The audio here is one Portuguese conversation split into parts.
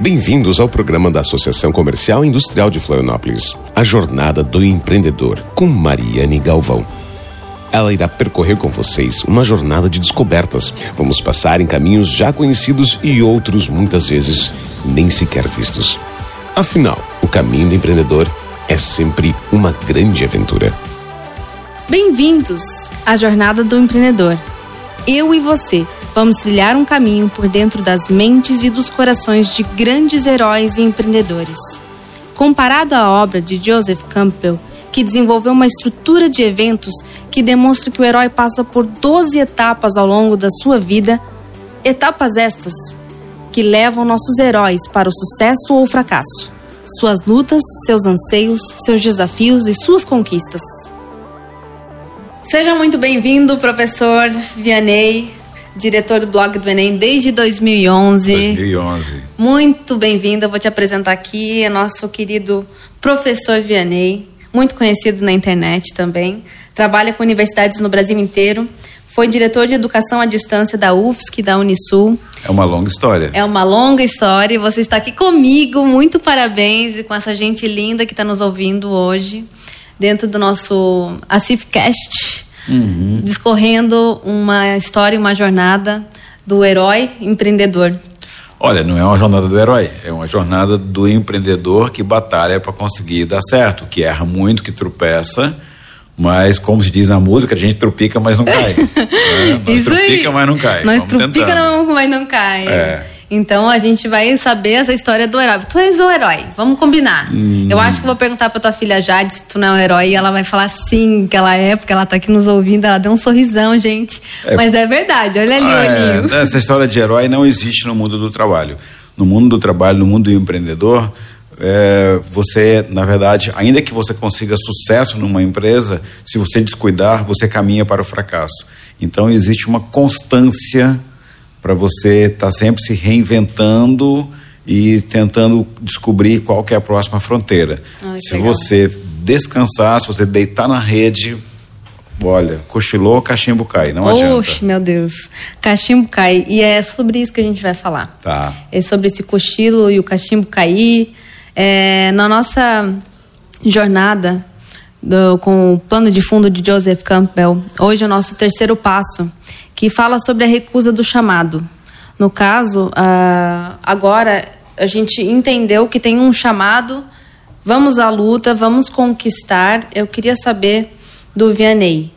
Bem-vindos ao programa da Associação Comercial e Industrial de Florianópolis, A Jornada do Empreendedor, com Mariane Galvão. Ela irá percorrer com vocês uma jornada de descobertas. Vamos passar em caminhos já conhecidos e outros, muitas vezes, nem sequer vistos. Afinal, o caminho do empreendedor é sempre uma grande aventura. Bem-vindos à Jornada do Empreendedor. Eu e você vamos trilhar um caminho por dentro das mentes e dos corações de grandes heróis e empreendedores. Comparado à obra de Joseph Campbell, que desenvolveu uma estrutura de eventos que demonstra que o herói passa por 12 etapas ao longo da sua vida, etapas estas que levam nossos heróis para o sucesso ou o fracasso, suas lutas, seus anseios, seus desafios e suas conquistas. Seja muito bem-vindo, professor Vianney, diretor do blog do Enem desde 2011. 2011. Muito bem-vindo, eu vou te apresentar aqui, é nosso querido professor Vianney, muito conhecido na internet também. Trabalha com universidades no Brasil inteiro. Foi diretor de educação à distância da UFSC, da Unisul. É uma longa história. É uma longa história e você está aqui comigo. Muito parabéns e com essa gente linda que está nos ouvindo hoje, dentro do nosso ACIFcast, uhum. discorrendo uma história, uma jornada do herói empreendedor. Olha, não é uma jornada do herói, é uma jornada do empreendedor que batalha para conseguir dar certo, que erra muito, que tropeça, mas como se diz na música, a gente tropica, mas não cai. né? Nós Isso tropica, aí. mas não cai. Nós tropica, mas não cai. É. Então a gente vai saber essa história do herói. Tu és o herói, vamos combinar. Hum. Eu acho que vou perguntar pra tua filha Jade se tu não é um herói e ela vai falar sim, que ela é, porque ela tá aqui nos ouvindo, ela deu um sorrisão, gente. É. Mas é verdade, olha ali ah, o olhinho. É, essa história de herói não existe no mundo do trabalho. No mundo do trabalho, no mundo do empreendedor, é, você, na verdade, ainda que você consiga sucesso numa empresa, se você descuidar, você caminha para o fracasso. Então existe uma constância para você estar tá sempre se reinventando e tentando descobrir qual que é a próxima fronteira. Ai, se legal. você descansar, se você deitar na rede, olha, cochilou, cachimbo cai, não Oxe, adianta. Oxe, meu Deus, cachimbo cai. E é sobre isso que a gente vai falar. Tá. É sobre esse cochilo e o cachimbo cair. É, na nossa jornada do, com o plano de fundo de Joseph Campbell, hoje é o nosso terceiro passo que fala sobre a recusa do chamado. No caso, uh, agora a gente entendeu que tem um chamado, vamos à luta, vamos conquistar. Eu queria saber do Vianney,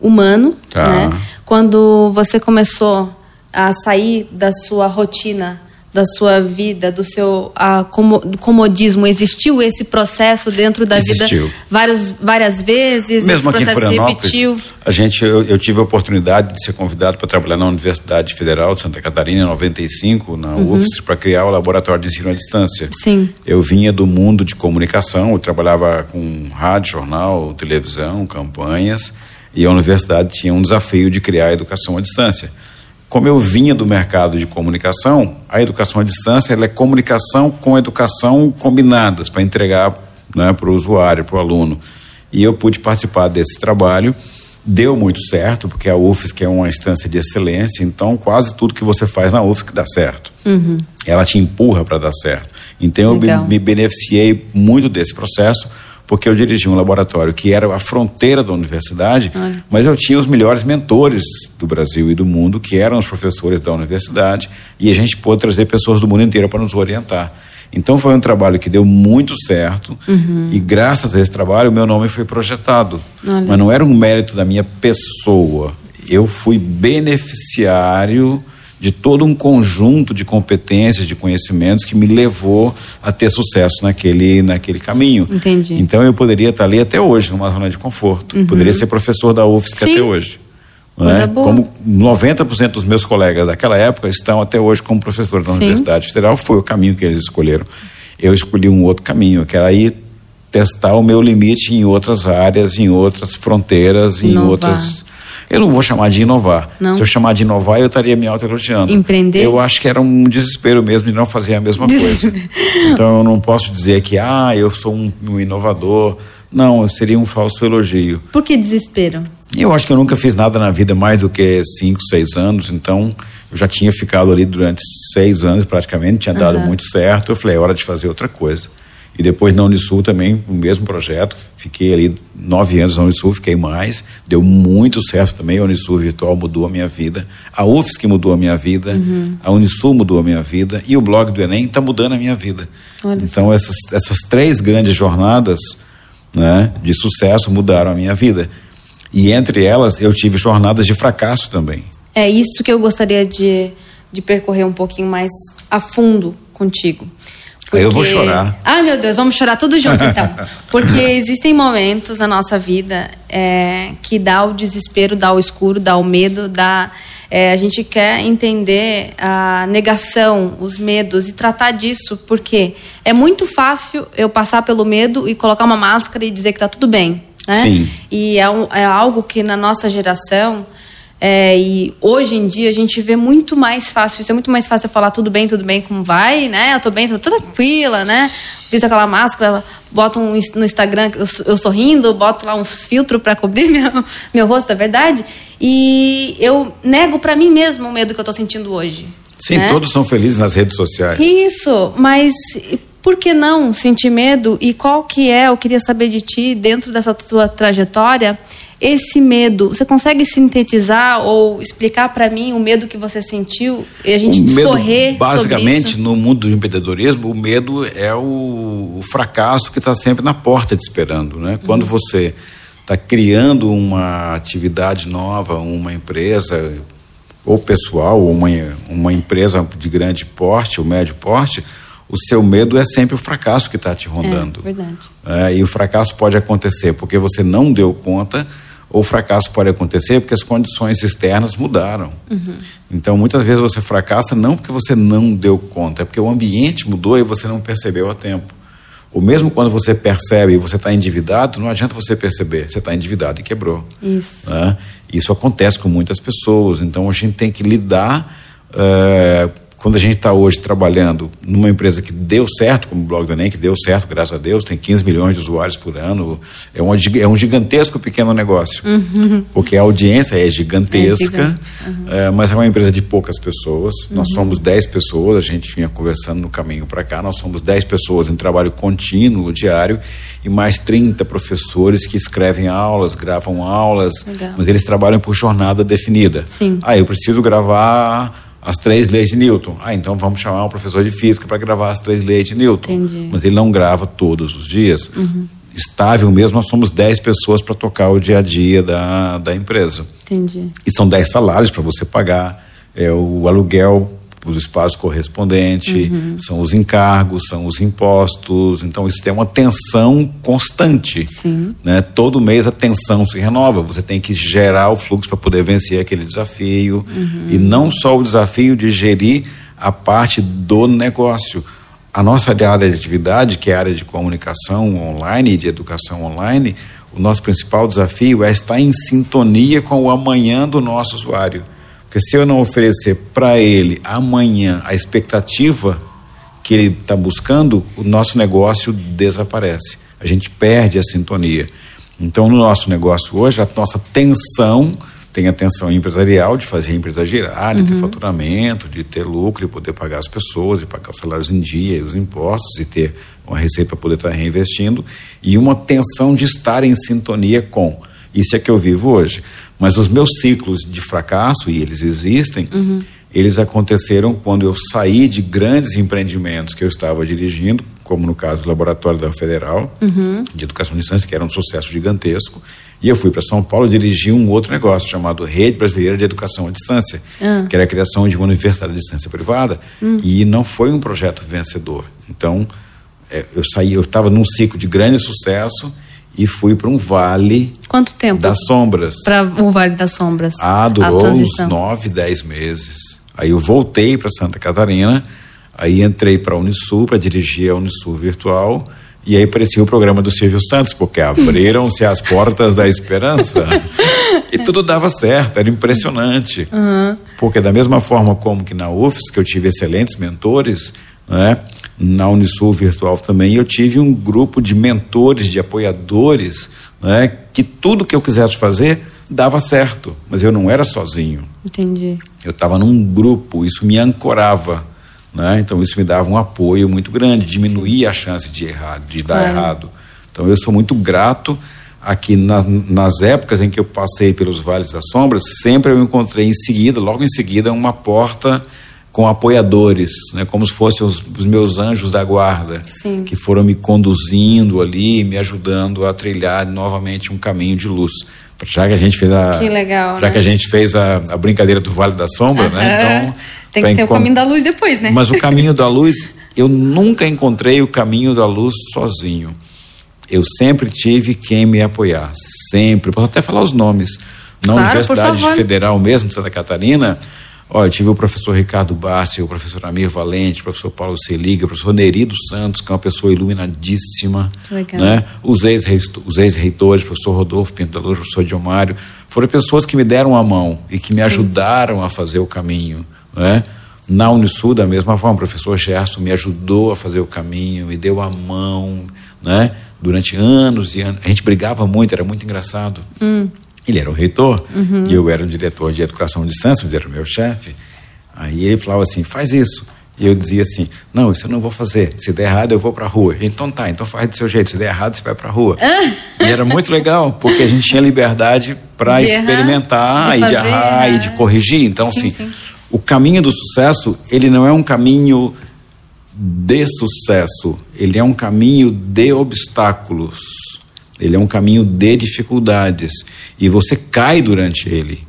humano, tá. né? Quando você começou a sair da sua rotina da sua vida, do seu a, como, do comodismo? Existiu esse processo dentro da Existiu. vida várias, várias vezes? Mesmo aqui em Florianópolis, a gente, eu, eu, tive a oportunidade de ser convidado para trabalhar na Universidade Federal de Santa Catarina em 95, na uhum. UFSC, para criar o laboratório de ensino à distância. Sim. Eu vinha do mundo de comunicação, eu trabalhava com rádio, jornal, televisão, campanhas, e a universidade tinha um desafio de criar a educação à distância. Como eu vinha do mercado de comunicação, a educação à distância é comunicação com educação combinadas para entregar né, para o usuário, para o aluno. E eu pude participar desse trabalho. Deu muito certo, porque a UFSC é uma instância de excelência, então quase tudo que você faz na UFSC dá certo. Uhum. Ela te empurra para dar certo. Então eu me, me beneficiei muito desse processo porque eu dirigi um laboratório que era a fronteira da universidade, mas eu tinha os melhores mentores do Brasil e do mundo, que eram os professores da universidade, e a gente pôde trazer pessoas do mundo inteiro para nos orientar. Então foi um trabalho que deu muito certo uhum. e graças a esse trabalho o meu nome foi projetado. Olha. Mas não era um mérito da minha pessoa. Eu fui beneficiário de todo um conjunto de competências, de conhecimentos que me levou a ter sucesso naquele, naquele caminho. Entendi. Então eu poderia estar ali até hoje, numa zona de conforto. Uhum. Poderia ser professor da UFSC Sim. até hoje. Né? Como 90% dos meus colegas daquela época estão até hoje como professores da Sim. Universidade Federal, foi o caminho que eles escolheram. Eu escolhi um outro caminho, que era ir testar o meu limite em outras áreas, em outras fronteiras, em outras eu não vou chamar de inovar. Não. Se eu chamar de inovar, eu estaria me auto-elogiando. Empreender? Eu acho que era um desespero mesmo de não fazer a mesma coisa. então eu não posso dizer que, ah, eu sou um, um inovador. Não, seria um falso elogio. Por que desespero? Eu acho que eu nunca fiz nada na vida mais do que cinco, seis anos, então eu já tinha ficado ali durante seis anos praticamente, tinha dado uhum. muito certo. Eu falei, é hora de fazer outra coisa. E depois na Unisul também, o mesmo projeto. Fiquei ali nove anos na Unisul, fiquei mais. Deu muito certo também. A Unisul Virtual mudou a minha vida. A UFSC mudou a minha vida. Uhum. A Unisul mudou a minha vida. E o blog do Enem está mudando a minha vida. Olha então, essas, essas três grandes jornadas né, de sucesso mudaram a minha vida. E entre elas, eu tive jornadas de fracasso também. É isso que eu gostaria de, de percorrer um pouquinho mais a fundo contigo. Porque... Eu vou chorar. Ah, meu Deus, vamos chorar tudo junto então. Porque existem momentos na nossa vida é, que dá o desespero, dá o escuro, dá o medo, dá. É, a gente quer entender a negação, os medos e tratar disso, porque é muito fácil eu passar pelo medo e colocar uma máscara e dizer que está tudo bem. Né? Sim. E é, um, é algo que na nossa geração é, e hoje em dia a gente vê muito mais fácil, isso é muito mais fácil falar tudo bem, tudo bem, como vai, né? Eu tô bem, tô tranquila, né? Visto aquela máscara, boto um, no Instagram eu, eu sorrindo, boto lá uns filtros para cobrir meu, meu rosto, é verdade? E eu nego para mim mesmo o medo que eu tô sentindo hoje. Sim, né? todos são felizes nas redes sociais. Isso, mas por que não sentir medo? E qual que é, eu queria saber de ti, dentro dessa tua trajetória, esse medo, você consegue sintetizar ou explicar para mim o medo que você sentiu e a gente o discorrer medo, basicamente no mundo do empreendedorismo o medo é o, o fracasso que está sempre na porta te esperando né quando uhum. você está criando uma atividade nova uma empresa ou pessoal ou uma, uma empresa de grande porte ou médio porte o seu medo é sempre o fracasso que está te rondando. É, verdade. É, e o fracasso pode acontecer porque você não deu conta ou fracasso pode acontecer porque as condições externas mudaram. Uhum. Então, muitas vezes você fracassa não porque você não deu conta, é porque o ambiente mudou e você não percebeu a tempo. Ou mesmo quando você percebe e você está endividado, não adianta você perceber, você está endividado e quebrou. Isso. Né? Isso acontece com muitas pessoas, então a gente tem que lidar. Uh, quando a gente está hoje trabalhando numa empresa que deu certo, como o Blog do Enem, que deu certo, graças a Deus, tem 15 milhões de usuários por ano, é, uma, é um gigantesco pequeno negócio, uhum. porque a audiência é gigantesca, é uhum. é, mas é uma empresa de poucas pessoas, uhum. nós somos 10 pessoas, a gente vinha conversando no caminho para cá, nós somos 10 pessoas em trabalho contínuo, diário, e mais 30 professores que escrevem aulas, gravam aulas, Legal. mas eles trabalham por jornada definida. Sim. Ah, eu preciso gravar as três leis de Newton. Ah, então vamos chamar um professor de física para gravar as três leis de Newton. Entendi. Mas ele não grava todos os dias. Uhum. Estável mesmo, nós somos 10 pessoas para tocar o dia a dia da, da empresa. Entendi. E são 10 salários para você pagar é, o aluguel os espaços correspondentes, uhum. são os encargos, são os impostos. Então, isso tem uma tensão constante. Sim. Né? Todo mês a tensão se renova. Você tem que gerar o fluxo para poder vencer aquele desafio. Uhum. E não só o desafio de gerir a parte do negócio. A nossa área de atividade, que é a área de comunicação online e de educação online, o nosso principal desafio é estar em sintonia com o amanhã do nosso usuário. Porque se eu não oferecer para ele amanhã a expectativa que ele está buscando, o nosso negócio desaparece. A gente perde a sintonia. Então, no nosso negócio hoje, a nossa tensão tem a tensão empresarial de fazer a empresa girar, de uhum. ter faturamento, de ter lucro e poder pagar as pessoas, e pagar os salários em dia, e os impostos, e ter uma receita para poder estar tá reinvestindo, e uma tensão de estar em sintonia com. Isso é que eu vivo hoje. Mas os meus ciclos de fracasso, e eles existem, uhum. eles aconteceram quando eu saí de grandes empreendimentos que eu estava dirigindo, como no caso do Laboratório da Federal uhum. de Educação de Distância, que era um sucesso gigantesco, e eu fui para São Paulo dirigir um outro negócio chamado Rede Brasileira de Educação à Distância, uhum. que era a criação de uma universidade de distância privada, hum. e não foi um projeto vencedor. Então, é, eu saí, eu estava num ciclo de grande sucesso e fui para um vale. Quanto tempo? Das sombras. Para o Vale das Sombras. Ah, durou uns nove, dez meses. Aí eu voltei para Santa Catarina, aí entrei para a Unisul para dirigir a Unisul virtual. E aí aparecia o programa do Silvio Santos, porque abriram-se as portas da esperança. e tudo dava certo, era impressionante. Uhum. Porque da mesma forma como que na UFS, que eu tive excelentes mentores, né? Na Unisul Virtual também, eu tive um grupo de mentores, de apoiadores, né, que tudo que eu quisesse fazer, dava certo, mas eu não era sozinho. Entendi. Eu estava num grupo, isso me ancorava. Né? Então isso me dava um apoio muito grande, diminuía a chance de errar, de dar é. errado. Então eu sou muito grato aqui na, nas épocas em que eu passei pelos vales das sombras, sempre eu encontrei em seguida, logo em seguida, uma porta com apoiadores, né, como se fossem os, os meus anjos da guarda, Sim. que foram me conduzindo ali, me ajudando a trilhar novamente um caminho de luz. Já que a gente fez a, que legal, já né? que a gente fez a, a brincadeira do Vale da Sombra, né? Então tem que ter o caminho da luz depois, né? Mas o caminho da luz, eu nunca encontrei o caminho da luz sozinho. Eu sempre tive quem me apoiasse, sempre. Posso até falar os nomes. Na claro, Universidade Federal mesmo de Santa Catarina, Olha, tive o professor Ricardo Bassi, o professor Amir Valente, o professor Paulo Seliga, o professor Nerido Santos, que é uma pessoa iluminadíssima. Legal. Né? Os ex-reitores, o professor Rodolfo Pintador, o professor Diomário, foram pessoas que me deram a mão e que me Sim. ajudaram a fazer o caminho. Né? Na Unisul, da mesma forma, o professor Gerson me ajudou a fazer o caminho, me deu a mão, né? Durante anos e anos. A gente brigava muito, era muito engraçado. Hum. Ele era o reitor uhum. e eu era o diretor de educação à distância, ele era o meu chefe. Aí ele falava assim: faz isso. E eu dizia assim: não, isso eu não vou fazer. Se der errado, eu vou para a rua. Então tá, então faz do seu jeito. Se der errado, você vai para a rua. e era muito legal, porque a gente tinha liberdade para experimentar errar, e de errar e de corrigir. Então, sim, assim, sim. o caminho do sucesso, ele não é um caminho de sucesso, ele é um caminho de obstáculos. Ele é um caminho de dificuldades e você cai durante ele.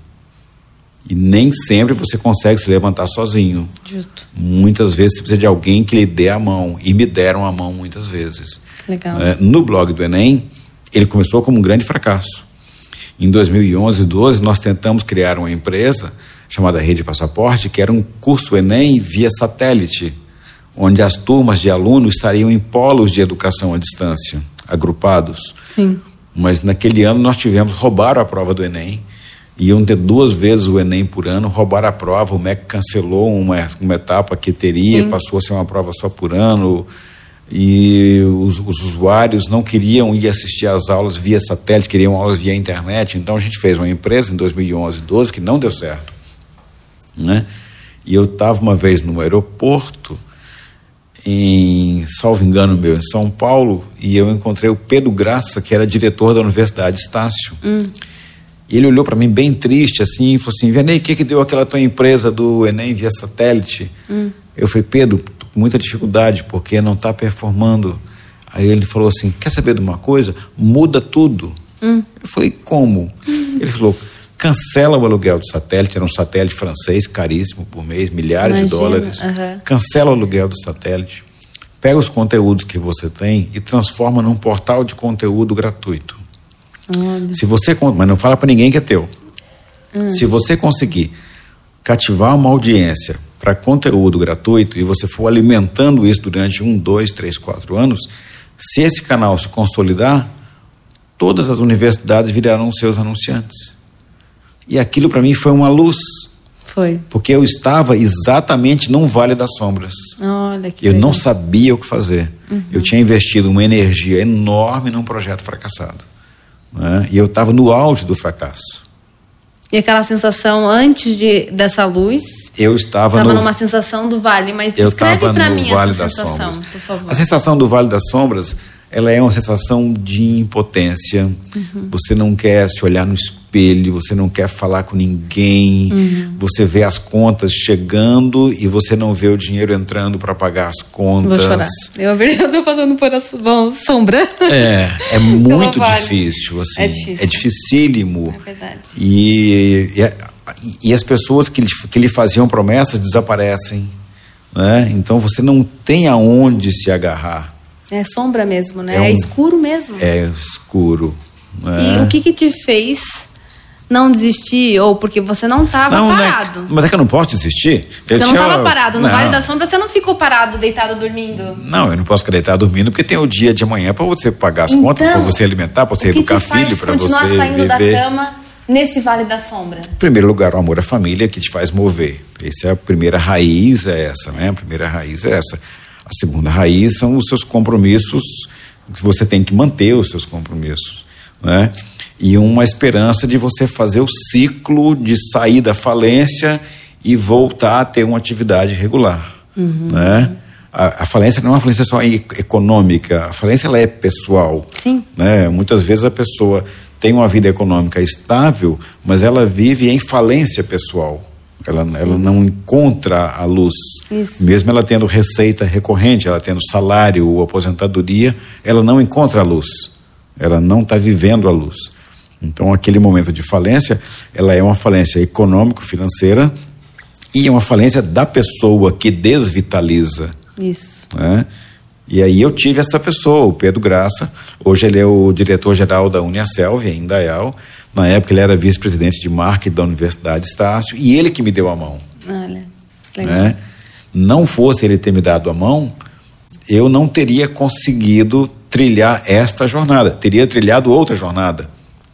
E nem sempre você consegue se levantar sozinho. Justo. Muitas vezes você precisa de alguém que lhe dê a mão. E me deram a mão muitas vezes. Legal. É, no blog do Enem, ele começou como um grande fracasso. Em 2011 e 12, nós tentamos criar uma empresa chamada Rede Passaporte, que era um curso Enem via satélite, onde as turmas de alunos estariam em polos de educação à distância, agrupados. Sim. Mas naquele ano nós tivemos, roubaram a prova do Enem, iam ter duas vezes o Enem por ano, roubaram a prova, o MEC cancelou uma, uma etapa que teria, Sim. passou a ser uma prova só por ano, e os, os, usuários não queriam ir assistir às aulas via satélite, queriam aulas via internet, então a gente fez uma empresa em 2011, 12 que não deu certo, né? E eu estava uma vez no aeroporto, em, salvo engano meu, em São Paulo, e eu encontrei o Pedro Graça, que era diretor da Universidade Estácio. Hum. E ele olhou para mim bem triste, assim, e falou assim: Venei, o que, que deu aquela tua empresa do Enem via satélite? Hum. Eu falei: Pedro, com muita dificuldade, porque não está performando. Aí ele falou assim: Quer saber de uma coisa? Muda tudo. Hum. Eu falei: Como? Ele falou: cancela o aluguel do satélite, era um satélite francês caríssimo por mês, milhares Imagina, de dólares. uhum. Cancela o aluguel do satélite, pega os conteúdos que você tem e transforma num portal de conteúdo gratuito. Olha. Se você, mas não fala para ninguém que é teu. Se você conseguir cativar uma audiência para conteúdo gratuito e você for alimentando isso durante um, dois, três, quatro anos, se esse canal se consolidar, todas as universidades virarão seus anunciantes. E aquilo para mim foi uma luz. Foi. Porque eu estava exatamente num vale das sombras. Olha que Eu legal. não sabia o que fazer. Uhum. Eu tinha investido uma energia enorme num projeto fracassado. Né? E eu estava no auge do fracasso. E aquela sensação antes de, dessa luz, Eu estava estava no. numa sensação do vale, mas descreve para mim Vale essa sensação, Sombras. por favor. A sensação do Vale das Sombras, ela é uma sensação de impotência. Uhum. Você não quer se olhar no espelho, você não quer falar com ninguém. Uhum. Você vê as contas chegando e você não vê o dinheiro entrando para pagar as contas. Vou chorar. Eu, tô passando por essa bom, sombra. É, é muito difícil, assim. É difícil. É dificílimo. É verdade. E, e, e as pessoas que lhe, que lhe faziam promessas desaparecem. Né? Então você não tem aonde se agarrar. É sombra mesmo, né? É É, um- escuro mesmo. É escuro. E né? o que que te fez não desistir? Ou porque você não estava não, né? parado? Mas é que eu não posso desistir. Eu Você não tinha- estava parado. No não. Vale da Sombra você não ficou parado, deitado, dormindo. Não, eu não posso ficar deitado dormindo porque tem o dia de amanhã para você pagar as contas, para você alimentar, para você Então, educar filho, para continuar você saindo da viver. cama nesse Vale da Sombra? Em primeiro lugar, o amor à família que te faz mover. Essa é a primeira raiz, é essa, né? A primeira raiz é essa. A segunda raiz são os seus compromissos, que você tem que manter os seus compromissos, né? e uma esperança de você fazer o ciclo de sair da falência e voltar a ter uma atividade regular, uhum. né? A, a, falência não é uma falência só econômica, a falência ela é pessoal. Sim. Né? Muitas vezes a pessoa tem uma vida econômica estável, mas ela vive em falência pessoal. Ela, ela não encontra a luz. Isso. Mesmo ela tendo receita recorrente, ela tendo salário ou aposentadoria, ela não encontra a luz. Ela não está vivendo a luz. Então, aquele momento de falência, ela é uma falência econômico-financeira e é uma falência da pessoa que desvitaliza. Isso. Né? E aí eu tive essa pessoa, o Pedro Graça. Hoje ele é o diretor-geral da Uniaselv, em Indaial. Na época ele era vice-presidente de marketing da Universidade Estácio. E ele que me deu a mão. Olha, legal. Né? Não fosse ele ter me dado a mão, eu não teria conseguido trilhar esta jornada. Teria trilhado outra jornada.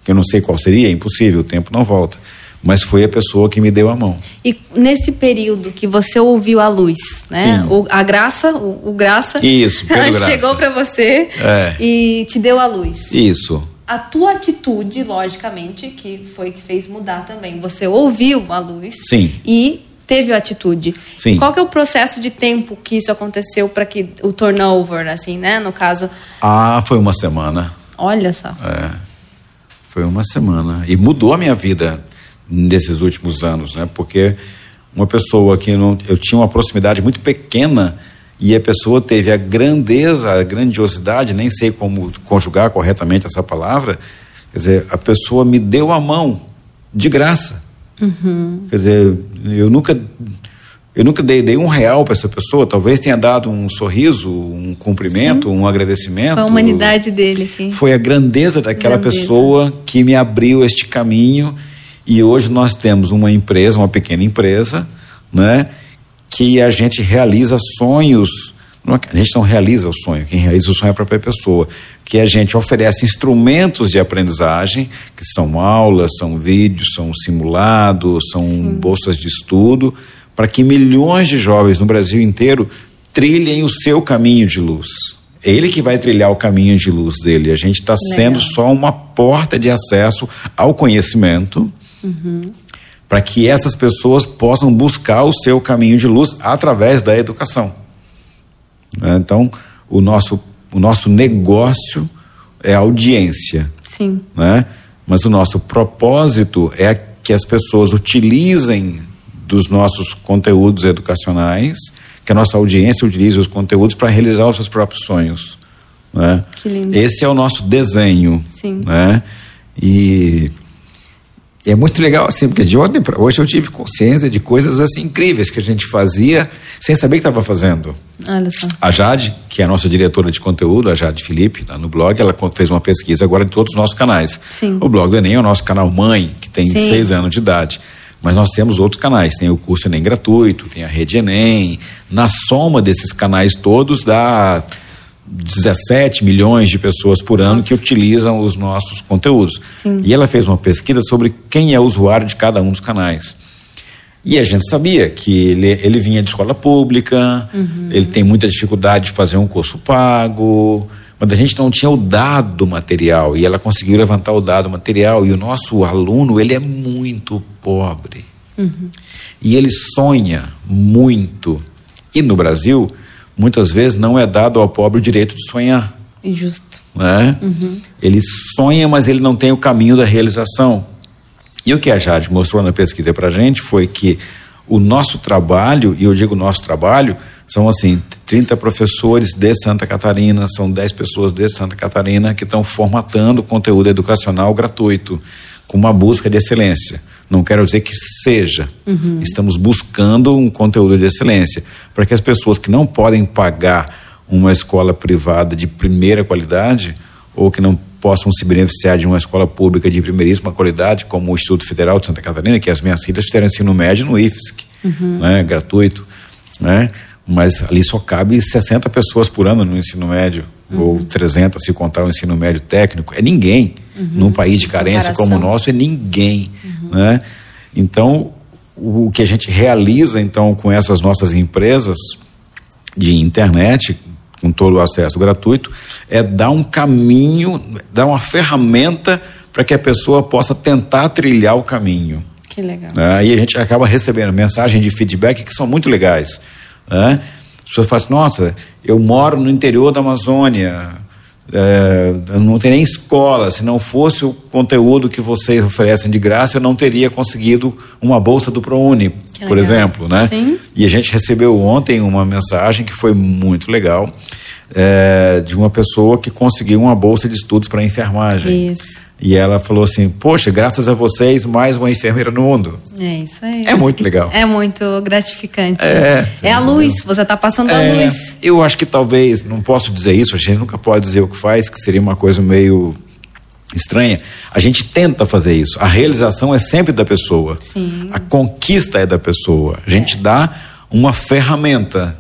Eu não sei qual seria, é impossível, o tempo não volta mas foi a pessoa que me deu a mão. E nesse período que você ouviu a luz, né? O, a graça, o, o graça. Isso, chegou para você é. e te deu a luz. Isso. A tua atitude, logicamente, que foi que fez mudar também. Você ouviu a luz. Sim. E teve a atitude. Sim. Qual que é o processo de tempo que isso aconteceu para que o turnover, assim, né? No caso. Ah, foi uma semana. Olha só. É. Foi uma semana. E mudou a minha vida nesses últimos anos, né? Porque uma pessoa que não, eu tinha uma proximidade muito pequena e a pessoa teve a grandeza, a grandiosidade, nem sei como conjugar corretamente essa palavra, quer dizer, a pessoa me deu a mão de graça. Uhum. Quer dizer, eu nunca eu nunca dei, dei um real para essa pessoa, talvez tenha dado um sorriso, um cumprimento, Sim. um agradecimento. Foi a humanidade dele aqui. Foi a grandeza daquela grandeza. pessoa que me abriu este caminho e hoje nós temos uma empresa, uma pequena empresa, né, que a gente realiza sonhos. Não, a gente não realiza o sonho, quem realiza o sonho é a própria pessoa. Que a gente oferece instrumentos de aprendizagem, que são aulas, são vídeos, são simulados, são Sim. bolsas de estudo, para que milhões de jovens no Brasil inteiro trilhem o seu caminho de luz. É ele que vai trilhar o caminho de luz dele. A gente está sendo só uma porta de acesso ao conhecimento Uhum. Para que essas pessoas possam buscar o seu caminho de luz através da educação. Né? Então, o nosso, o nosso negócio é audiência. Sim. Né? Mas o nosso propósito é que as pessoas utilizem dos nossos conteúdos educacionais, que a nossa audiência utilize os conteúdos para realizar os seus próprios sonhos. Né? Que lindo. Esse é o nosso desenho. Sim. Né? E é muito legal assim, porque de ontem para hoje eu tive consciência de coisas assim incríveis que a gente fazia sem saber que estava fazendo. Olha só. A Jade, que é a nossa diretora de conteúdo, a Jade Felipe, lá no blog, ela fez uma pesquisa agora de todos os nossos canais. Sim. O blog do Enem é o nosso canal mãe, que tem Sim. seis anos de idade. Mas nós temos outros canais, tem o curso Enem gratuito, tem a rede Enem. Na soma desses canais todos dá 17 milhões de pessoas por ano Nossa. que utilizam os nossos conteúdos. Sim. E ela fez uma pesquisa sobre quem é o usuário de cada um dos canais. E a gente sabia que ele, ele vinha de escola pública, uhum. ele tem muita dificuldade de fazer um curso pago, mas a gente não tinha o dado material e ela conseguiu levantar o dado material e o nosso aluno ele é muito pobre uhum. e ele sonha muito e no Brasil muitas vezes não é dado ao pobre o direito de sonhar. Justo. Né? Uhum. Ele sonha, mas ele não tem o caminho da realização. E o que a Jade mostrou na pesquisa para a gente foi que o nosso trabalho, e eu digo nosso trabalho, são assim, 30 professores de Santa Catarina, são 10 pessoas de Santa Catarina que estão formatando conteúdo educacional gratuito, com uma busca de excelência. Não quero dizer que seja. Uhum. Estamos buscando um conteúdo de excelência para que as pessoas que não podem pagar uma escola privada de primeira qualidade ou que não possam se beneficiar de uma escola pública de primeiríssima qualidade, como o Instituto Federal de Santa Catarina, que as minhas filhas fizeram ensino médio no IFSC, uhum. né, gratuito, né? Mas ali só cabe 60 pessoas por ano no ensino médio, uhum. ou 300 se contar o ensino médio técnico. É ninguém. Uhum. Num país de carência como o nosso, é ninguém né? Então, o que a gente realiza então com essas nossas empresas de internet, com todo o acesso gratuito, é dar um caminho, dar uma ferramenta para que a pessoa possa tentar trilhar o caminho. Que legal. Né? E a gente acaba recebendo mensagens de feedback que são muito legais. Né? As pessoas falam assim, nossa, eu moro no interior da Amazônia, é, não tem nem escola. Se não fosse o conteúdo que vocês oferecem de graça, eu não teria conseguido uma bolsa do ProUni, por exemplo, né? Sim. E a gente recebeu ontem uma mensagem que foi muito legal é, de uma pessoa que conseguiu uma bolsa de estudos para enfermagem. Isso. E ela falou assim: Poxa, graças a vocês, mais uma enfermeira no mundo. É isso aí. É muito legal. É muito gratificante. É, é a luz, você está passando a É, luz. eu acho que talvez, não posso dizer isso, a gente nunca pode dizer o que faz, que seria uma coisa meio estranha. A gente tenta fazer isso. A realização é sempre da pessoa. Sim. A conquista é da pessoa. A gente dá uma ferramenta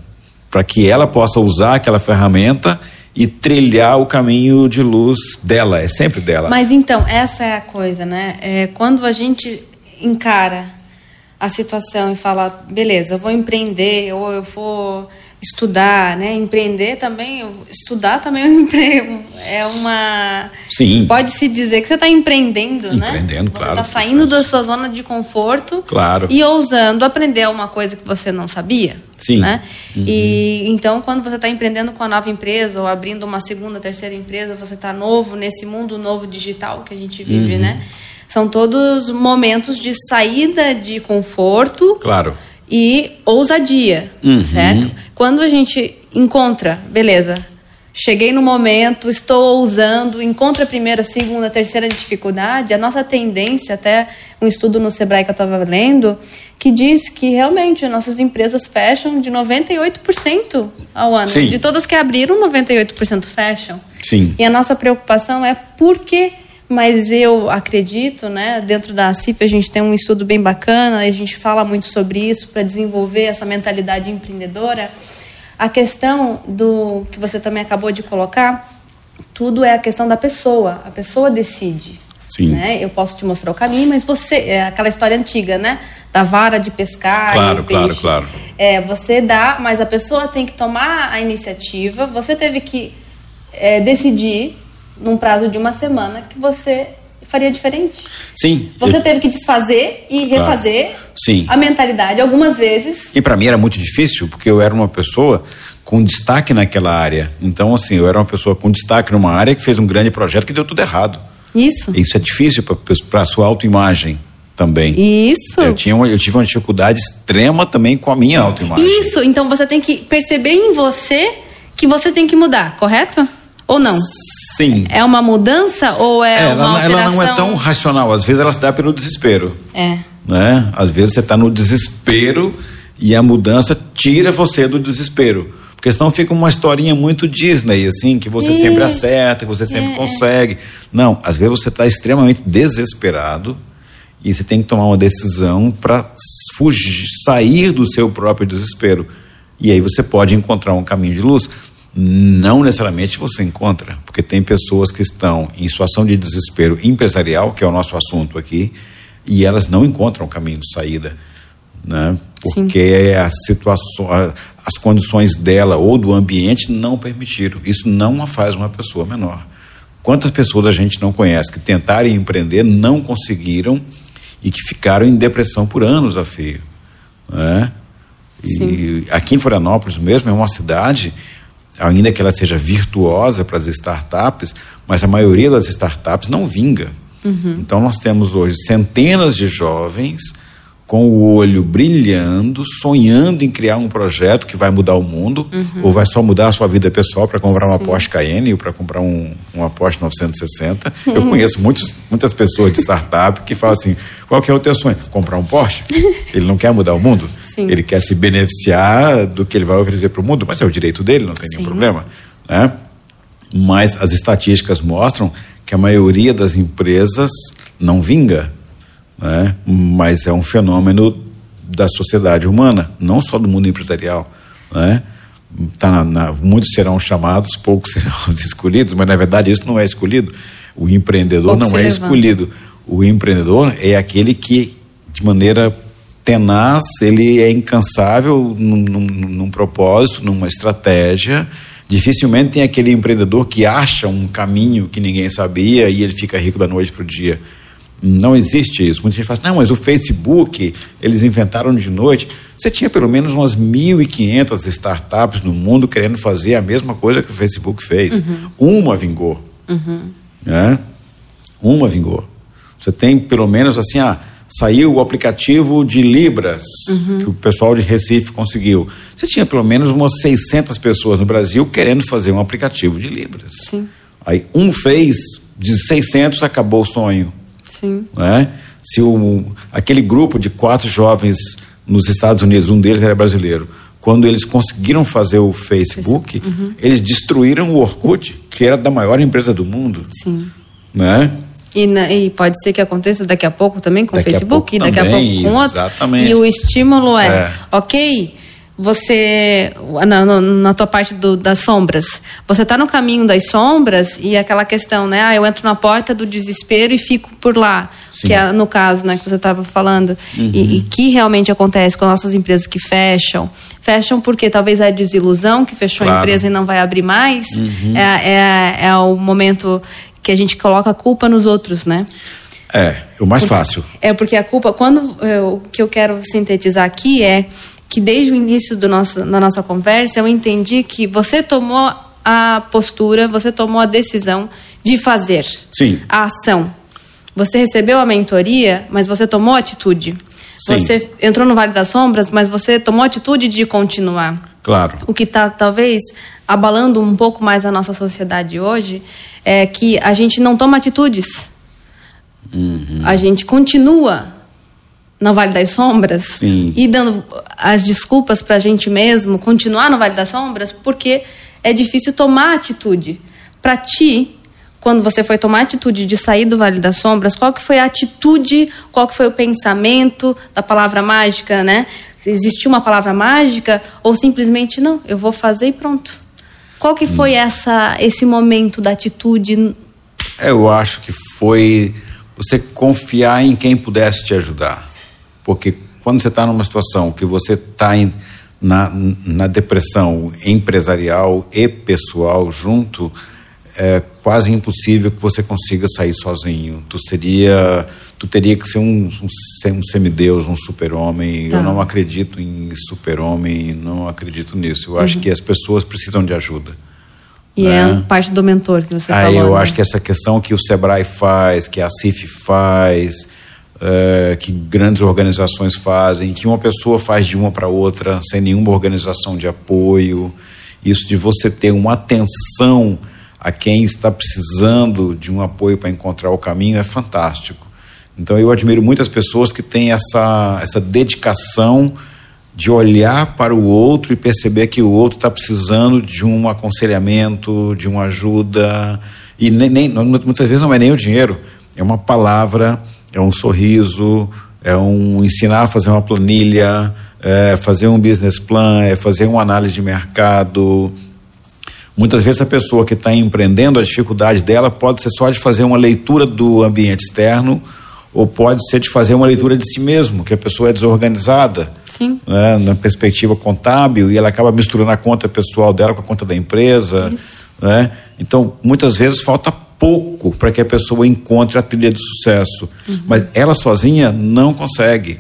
para que ela possa usar aquela ferramenta e trilhar o caminho de luz dela. É sempre dela. Mas então, essa é a coisa, né? É, quando a gente encara a situação e fala, beleza, eu vou empreender ou eu vou estudar, né? Empreender também, estudar também é um emprego, é uma... Sim. Pode-se dizer que você está empreendendo, né? Empreendendo, Você claro. está saindo da sua zona de conforto Claro. e ousando aprender uma coisa que você não sabia. Sim. Né? E então, quando você está empreendendo com a nova empresa ou abrindo uma segunda, terceira empresa, você está novo nesse mundo novo digital que a gente vive, né? São todos momentos de saída de conforto Claro. E ousadia, Uhum. certo? Quando a gente encontra, beleza, cheguei no momento, estou ousando, encontra a primeira, segunda, terceira dificuldade, a nossa tendência, até um estudo no Sebrae que eu estava lendo, que diz que realmente nossas empresas fecham de 98% ao ano. Sim. De todas que abriram, 98% fecham. Sim. E a nossa preocupação é por quê? Mas eu acredito, né? Dentro da CIF a gente tem um estudo bem bacana, e a gente fala muito sobre isso para desenvolver essa mentalidade empreendedora. A questão do que você também acabou de colocar, tudo é a questão da pessoa. A pessoa decide. Sim. Né? Eu posso te mostrar o caminho, mas você é aquela história antiga, né? Da vara de pescar Claro, e peixe. claro, claro. É, você dá, mas a pessoa tem que tomar a iniciativa. Você teve que é, decidir num prazo de uma semana que você faria diferente. Sim. Você teve que desfazer e Claro. refazer Sim. a mentalidade algumas vezes. E para mim era muito difícil, porque eu era uma pessoa com destaque naquela área. Então, assim, eu era uma pessoa com destaque numa área que fez um grande projeto que deu tudo errado. Isso. Isso é difícil para a sua autoimagem também. Isso. Eu, tinha uma- eu tive uma dificuldade extrema também com a minha autoimagem. Isso. Então você tem que perceber em você que você tem que mudar, correto? Ou não? Sim. É uma mudança ou é, É, uma ela, ela não é alteração? tão racional. Às vezes ela se dá pelo desespero. É. né? Às vezes você está no desespero e a mudança tira você do desespero. Porque senão fica uma historinha muito Disney, assim, que você É. sempre acerta, que você sempre É. consegue. Não, às vezes você está extremamente desesperado e você tem que tomar uma decisão para fugir, sair do seu próprio desespero. E aí você pode encontrar um caminho de luz. Não necessariamente você encontra, porque tem pessoas que estão em situação de desespero empresarial, que é o nosso assunto aqui, e elas não encontram caminho de saída, né? Porque a situação, as condições dela ou do ambiente não permitiram. Isso não a faz uma pessoa menor. Quantas pessoas a gente não conhece que tentaram empreender, não conseguiram e que ficaram em depressão por anos a fio, né? E aqui em Florianópolis mesmo é uma cidade, ainda que ela seja virtuosa para as startups, mas a maioria das startups não vinga. Então nós temos hoje centenas de jovens com o olho brilhando, sonhando em criar um projeto que vai mudar o mundo, ou vai só mudar a sua vida pessoal para comprar uma Porsche Cayenne ou para comprar um, uma Porsche 960. Eu conheço muitos, muitas pessoas de startup que falam assim: qual que é o teu sonho? Comprar um Porsche? Ele não quer mudar o mundo? Sim. Ele quer se beneficiar do que ele vai oferecer para o mundo, mas é o direito dele, não tem nenhum Sim. problema. Né? Mas as estatísticas mostram que a maioria das empresas não vinga, né? mas é um fenômeno da sociedade humana, não só do mundo empresarial. Né? Tá na- na- muitos serão chamados, poucos serão escolhidos, mas na verdade isso não é escolhido. O empreendedor Poucos não é levantam. escolhido. O empreendedor é aquele que, de maneira tenaz, ele é incansável num, num- num propósito, numa estratégia Dificilmente tem aquele empreendedor que acha um caminho que ninguém sabia e ele fica rico da noite para o dia. Não existe isso. Muita gente fala, assim, não, mas o Facebook, eles inventaram de noite. Você tinha pelo menos umas 1.500 startups no mundo querendo fazer a mesma coisa que o Facebook fez. Uhum. Uma vingou. Uhum. Né? Uma vingou. Você tem pelo menos assim, ah, saiu o aplicativo de Libras, uhum. que o pessoal de Recife conseguiu. Você tinha pelo menos umas 600 pessoas no Brasil querendo fazer um aplicativo de Libras. Sim. Aí um fez, de 600 acabou o sonho. Sim. Né? Se o, aquele grupo de quatro jovens nos Estados Unidos, um deles era brasileiro, quando eles conseguiram fazer o Facebook, uhum. eles destruíram o Orkut, que era da maior empresa do mundo. Sim. Né? E, na, e, pode ser que aconteça daqui a pouco também com o Facebook, e daqui a pouco com outro. Exatamente. E o estímulo é, é. ok, você na, na tua parte do, das sombras, você está no caminho das sombras e aquela questão, né? Ah, eu entro na porta do desespero e fico por lá, Sim. que é no caso, né, que você estava falando uhum. e, e, que realmente acontece com nossas empresas que fecham, fecham porque talvez é desilusão que fechou claro. a empresa e não vai abrir mais, uhum. é, é, é o momento que a gente coloca a culpa nos outros, né? É, o mais porque, fácil. É porque a culpa, quando eu, o que eu quero sintetizar aqui é que desde o início do nosso, da nossa conversa eu entendi que você tomou a postura, você tomou a decisão de fazer Sim. a ação. Você recebeu a mentoria, mas você tomou a atitude. Sim. Você entrou no Vale das Sombras, mas você tomou a atitude de continuar. Claro. O que está, talvez, abalando um pouco mais a nossa sociedade hoje é que a gente não toma atitudes. Uhum. A gente continua no Vale das Sombras Sim. e dando as desculpas para a gente mesmo continuar no Vale das Sombras porque é difícil tomar atitude. Para ti, quando você foi tomar a atitude de sair do Vale das Sombras, qual que foi a atitude, qual que foi o pensamento da palavra mágica, né? Existiu uma palavra mágica ou simplesmente não, eu vou fazer e pronto. Qual que foi hum. essa esse momento da atitude? Eu acho que foi você confiar em quem pudesse te ajudar. Porque quando você está numa situação que você está na, na depressão empresarial e pessoal junto, é quase impossível que você consiga sair sozinho. Tu seria, tu teria que ser um, um, um semideus, um super-homem. Tá. Eu não acredito em super-homem, não acredito nisso. Eu uhum. acho que as pessoas precisam de ajuda. E né? é parte do mentor que você Aí falou. eu né? acho que essa questão que o Sebrae faz, que a CIF faz, é, que grandes organizações fazem, que uma pessoa faz de uma para outra sem nenhuma organização de apoio. Isso de você ter uma atenção a quem está precisando de um apoio para encontrar o caminho é fantástico. Então eu admiro muitas pessoas que têm essa, essa dedicação de olhar para o outro e perceber que o outro está precisando de um aconselhamento, de uma ajuda. E nem, nem, muitas vezes não é nem o dinheiro, é uma palavra, é um sorriso, é um ensinar a fazer uma planilha, é fazer um business plan, é fazer uma análise de mercado. Muitas vezes a pessoa que está empreendendo, a dificuldade dela pode ser só de fazer uma leitura do ambiente externo ou pode ser de fazer uma leitura de si mesmo, que a pessoa é desorganizada. Sim. Né, na perspectiva contábil e ela acaba misturando a conta pessoal dela com a conta da empresa. Né? Então, muitas vezes falta pouco para que a pessoa encontre a trilha de sucesso. Uhum. Mas ela sozinha não consegue.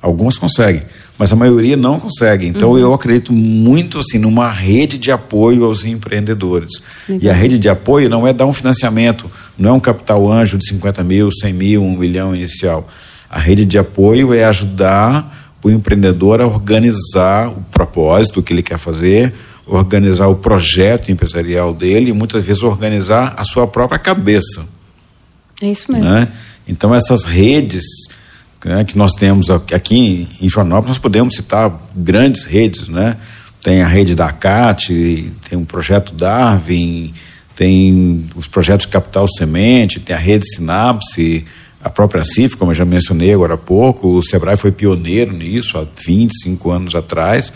Algumas conseguem, mas a maioria não consegue. Então uhum. eu acredito muito assim numa rede de apoio aos empreendedores. E a rede de apoio não é dar um financiamento, não é um capital anjo de 50 mil, 100 mil, um milhão inicial. A rede de apoio é ajudar o empreendedor a organizar o propósito que ele quer fazer, organizar o projeto empresarial dele e muitas vezes organizar a sua própria cabeça. É isso mesmo. Né? Então essas redes né, que nós temos aqui em Joanópolis, nós podemos citar grandes redes, né? Tem a rede da CAT, tem o projeto Darwin, tem os projetos Capital Semente, tem a rede Sinapse, a própria CIF, como eu já mencionei agora há pouco, o Sebrae foi pioneiro nisso há 25 anos atrás.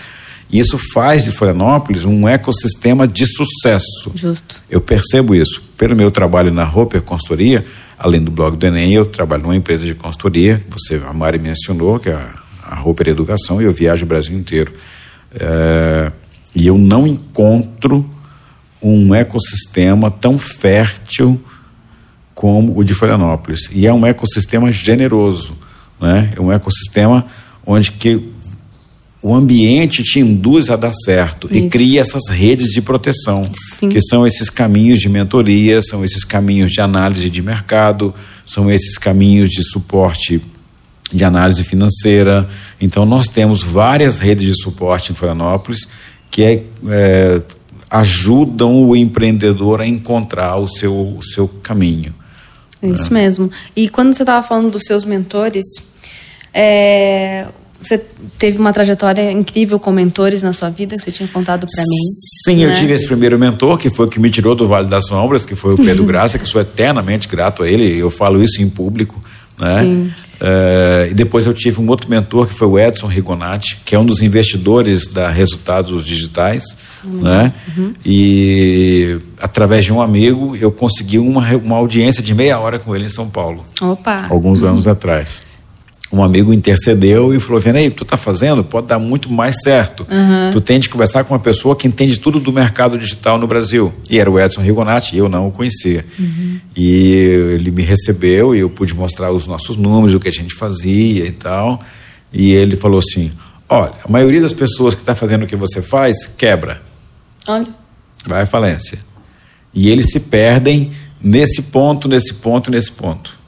E isso faz de Florianópolis um ecossistema de sucesso. Justo. Eu percebo isso. Pelo meu trabalho na Roper Consultoria, além do blog do Enem, eu trabalho numa empresa de consultoria, você, a Mari mencionou, que é a, Roper Educação, e eu viajo o Brasil inteiro. É, e eu não encontro um ecossistema tão fértil como o de Florianópolis. E é um ecossistema generoso, né? É um ecossistema onde que o ambiente te induz a dar certo Isso. e cria essas redes de proteção, Sim. que são esses caminhos de mentoria, são esses caminhos de análise de mercado, são esses caminhos de suporte de análise financeira. Então, nós temos várias redes de suporte em Florianópolis que é, é, ajudam o empreendedor a encontrar o seu, o seu caminho. Isso né? mesmo. E quando você estava falando dos seus mentores, é, você teve uma trajetória incrível com mentores na sua vida, que você tinha contado para mim. Sim, né? eu tive esse primeiro mentor, que foi o que me tirou do Vale das Sombras, que foi o Pedro Graça, que sou eternamente grato a ele, eu falo isso em público, né? Sim. Uh, e depois eu tive um outro mentor que foi o Edson Rigonati, que é um dos investidores da Resultados Digitais, uhum. né? Uhum. E através de um amigo eu consegui uma, uma audiência de meia hora com ele em São Paulo. Opa! Alguns uhum. anos atrás um amigo intercedeu e falou: aí, o que tu tá fazendo pode dar muito mais certo. Uhum. Tu tem de conversar com uma pessoa que entende tudo do mercado digital no Brasil. E era o Edson Rigonati, eu não o conhecia. Uhum. E ele me recebeu e eu pude mostrar os nossos números, o que a gente fazia e tal. E ele falou assim: Olha, a maioria das pessoas que está fazendo o que você faz quebra. Olha. Vai à falência. E eles se perdem nesse ponto, nesse ponto, nesse ponto.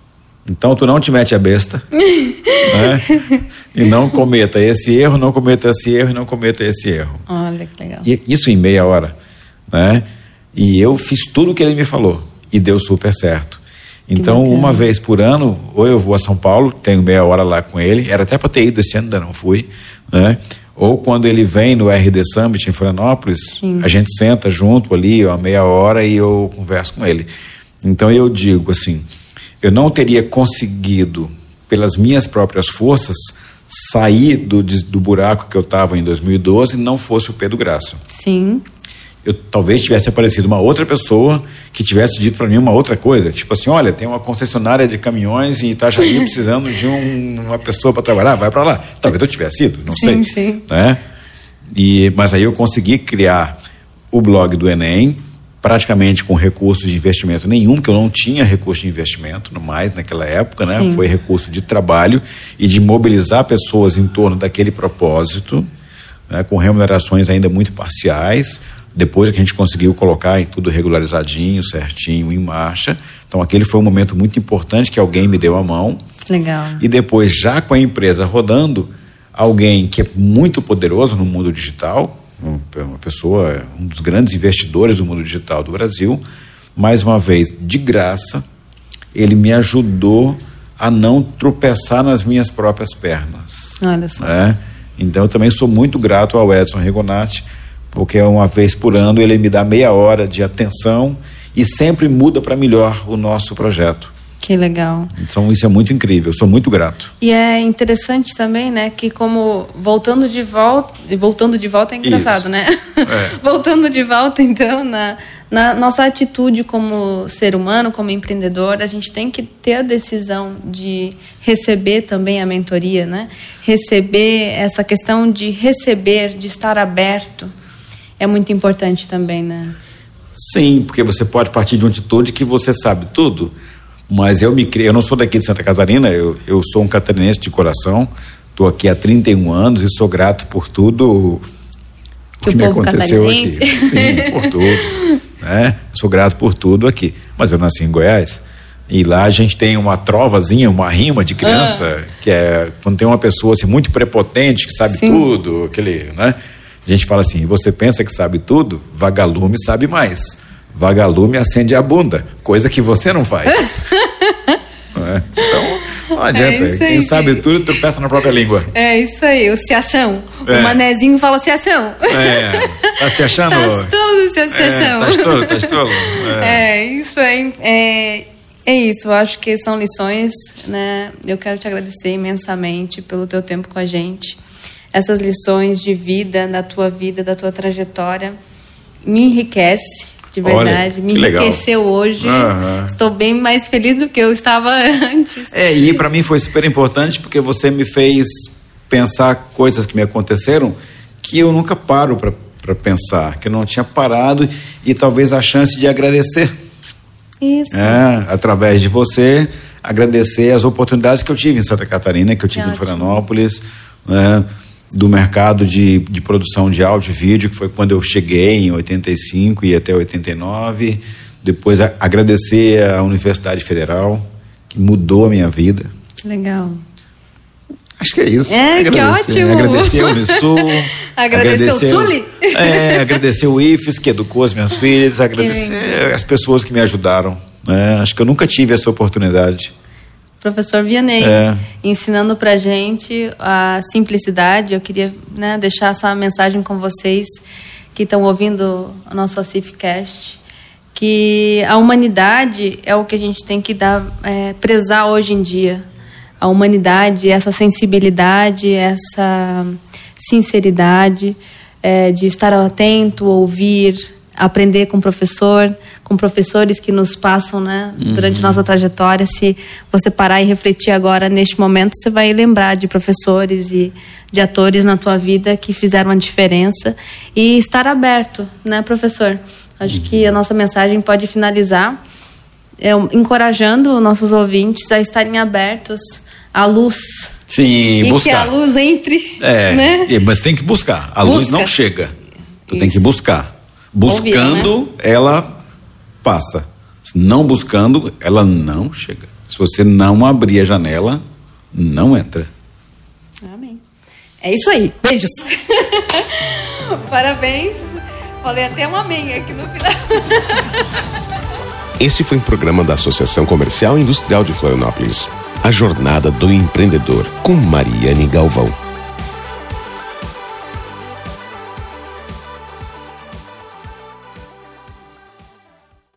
Então tu não te mete a besta. né? E não cometa esse erro, não cometa esse erro e não cometa esse erro. Olha que legal. E isso em meia hora. Né? E eu fiz tudo o que ele me falou. E deu super certo. Então, uma vez por ano, ou eu vou a São Paulo, tenho meia hora lá com ele, era até para ter ido esse ano, ainda não fui, né? Ou quando ele vem no RD Summit em Florianópolis, Sim. a gente senta junto ali, uma meia hora, e eu converso com ele. Então eu digo assim, eu não teria conseguido, pelas minhas próprias forças, sair do, do buraco que eu estava em 2012 não fosse o Pedro Graça. Sim. Eu talvez tivesse aparecido uma outra pessoa que tivesse dito para mim uma outra coisa, tipo assim, olha, tem uma concessionária de caminhões em Itajaí precisando de um, uma pessoa para trabalhar, vai para lá. Talvez eu tivesse ido, não sim, sei. Sim. Né? E mas aí eu consegui criar o blog do Enem, praticamente com recurso de investimento nenhum, que eu não tinha recurso de investimento no mais naquela época, né? Sim. Foi recurso de trabalho e de mobilizar pessoas em torno daquele propósito, né? com remunerações ainda muito parciais. Depois que a gente conseguiu colocar em tudo regularizadinho, certinho, em marcha. Então aquele foi um momento muito importante que alguém me deu a mão. Legal. E depois, já com a empresa rodando, alguém que é muito poderoso no mundo digital, uma pessoa, um dos grandes investidores do mundo digital do Brasil, mais uma vez, de graça, ele me ajudou a não tropeçar nas minhas próprias pernas. Olha só. Né? Então, eu também sou muito grato ao Edson Rigonati, porque uma vez por ano ele me dá meia hora de atenção e sempre muda para melhor o nosso projeto. Que legal. Então isso é muito incrível, sou muito grato. E é interessante também, né, que como voltando de volta, voltando de volta é engraçado, isso. né? É. voltando de volta, então, na, na nossa atitude como ser humano, como empreendedor, a gente tem que ter a decisão de receber também a mentoria, né? Receber essa questão de receber, de estar aberto, é muito importante também, né? Sim, porque você pode partir de uma atitude que você sabe tudo mas eu me criei, eu não sou daqui de Santa Catarina, eu, eu sou um catarinense de coração, estou aqui há 31 anos e sou grato por tudo que, que me aconteceu aqui. Sim, por tudo. Né? Sou grato por tudo aqui. Mas eu nasci em Goiás. E lá a gente tem uma trovazinha, uma rima de criança, ah. que é quando tem uma pessoa assim, muito prepotente, que sabe Sim. tudo, aquele, né? A gente fala assim: você pensa que sabe tudo? Vagalume sabe mais. Vagalume acende a bunda, coisa que você não faz. é? Então, não adianta. É Quem sabe tudo tropeça na própria língua. É isso aí, o se achão. É. O manezinho fala se achão. É, tá se achando? Tá todo se achão. É, tá tolo, tá. É. é, isso aí. É, é isso, eu acho que são lições, né? Eu quero te agradecer imensamente pelo teu tempo com a gente. Essas lições de vida, da tua vida, da tua trajetória, me enriquece de verdade. Olha, me enriqueceu legal. hoje. Uhum. Estou bem mais feliz do que eu estava antes. É, e para mim foi super importante porque você me fez pensar coisas que me aconteceram que eu nunca paro para pensar, que eu não tinha parado e talvez a chance de agradecer. Isso. É, através de você, agradecer as oportunidades que eu tive em Santa Catarina, que eu tive em Florianópolis, né, do mercado de, de produção de áudio e vídeo, que foi quando eu cheguei em 85 e até 89. Depois a, agradecer à Universidade Federal, que mudou a minha vida. Legal. Acho que é isso. É, agradecer, que ótimo. Agradecer ao Unisul. agradecer o Sully. É, agradecer o IFES, que educou as minhas filhas, agradecer as pessoas que me ajudaram. Né? Acho que eu nunca tive essa oportunidade. Professor Vianney, é. ensinando pra gente a simplicidade. Eu queria né, deixar essa mensagem com vocês que estão ouvindo o nosso ACIFcast, que a humanidade é o que a gente tem que dar, é, prezar hoje em dia a humanidade, essa sensibilidade, essa sinceridade é, de estar atento, ouvir, aprender com o professor, com professores que nos passam, né, durante uhum. nossa trajetória. Se você parar e refletir agora neste momento, você vai lembrar de professores e de atores na tua vida que fizeram a diferença e estar aberto, né, professor? Acho uhum. que a nossa mensagem pode finalizar é, encorajando nossos ouvintes a estarem abertos a luz. Sim, e buscar. que a luz entre. É, né? mas tem que buscar. A Busca. luz não chega. Tu Isso. tem que buscar. Buscando, né? ela passa. Não buscando, ela não chega. Se você não abrir a janela, não entra. Amém. É isso aí. Beijos. Parabéns. Falei até um amém aqui no final. Esse foi um programa da Associação Comercial e Industrial de Florianópolis. A Jornada do Empreendedor, com Mariane Galvão.